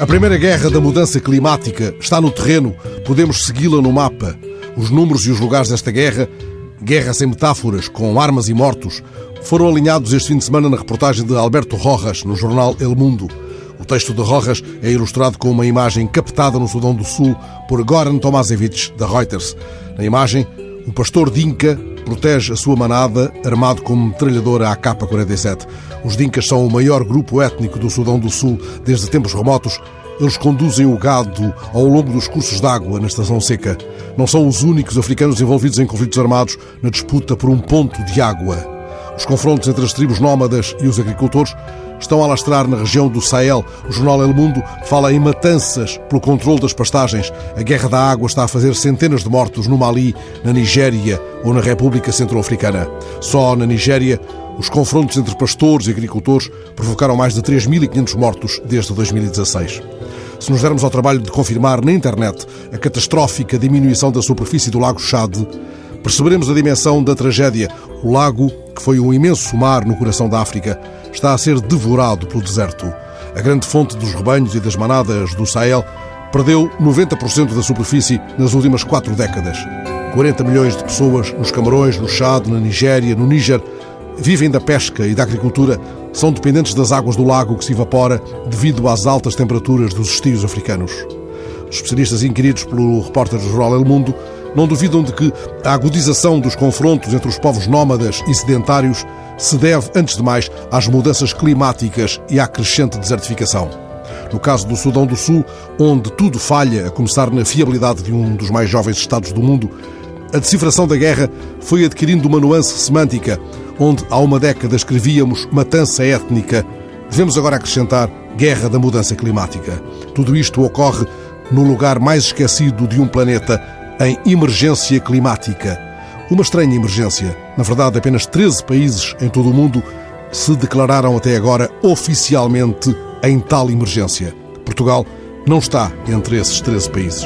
A primeira guerra da mudança climática está no terreno, podemos segui-la no mapa. Os números e os lugares desta guerra, guerra sem metáforas, com armas e mortos, foram alinhados este fim de semana na reportagem de Alberto Rojas, no jornal El Mundo. O texto de Rojas é ilustrado com uma imagem captada no Sudão do Sul por Goran Tomasevich, da Reuters. Na imagem, o pastor Dinka protege a sua manada armado com metralhadora AK-47. Os Dinkas são o maior grupo étnico do Sudão do Sul desde tempos remotos. Eles conduzem o gado ao longo dos cursos d'água na estação seca. Não são os únicos africanos envolvidos em conflitos armados na disputa por um ponto de água. Os confrontos entre as tribos nómadas e os agricultores estão a alastrar na região do Sahel. O jornal El Mundo fala em matanças pelo controle das pastagens. A guerra da água está a fazer centenas de mortos no Mali, na Nigéria ou na República Centro-Africana. Só na Nigéria, os confrontos entre pastores e agricultores provocaram mais de 3.500 mortos desde 2016. Se nos dermos ao trabalho de confirmar na internet a catastrófica diminuição da superfície do Lago Chad, perceberemos a dimensão da tragédia. O lago, que foi um imenso mar no coração da África, está a ser devorado pelo deserto. A grande fonte dos rebanhos e das manadas do Sahel perdeu 90% da superfície nas últimas quatro décadas. 40 milhões de pessoas nos Camarões, no Chad, na Nigéria, no Níger, vivem da pesca e da agricultura, são dependentes das águas do lago que se evapora devido às altas temperaturas dos estios africanos. Os especialistas inquiridos pelo repórter do El Mundo não duvidam de que a agudização dos confrontos entre os povos nómadas e sedentários se deve, antes de mais, às mudanças climáticas e à crescente desertificação. No caso do Sudão do Sul, onde tudo falha, a começar na fiabilidade de um dos mais jovens Estados do mundo, a decifração da guerra foi adquirindo uma nuance semântica, onde há uma década escrevíamos matança étnica, devemos agora acrescentar guerra da mudança climática. Tudo isto ocorre no lugar mais esquecido de um planeta em emergência climática. Uma estranha emergência. Na verdade, apenas 13 países em todo o mundo se declararam até agora oficialmente em tal emergência. Portugal não está entre esses 13 países.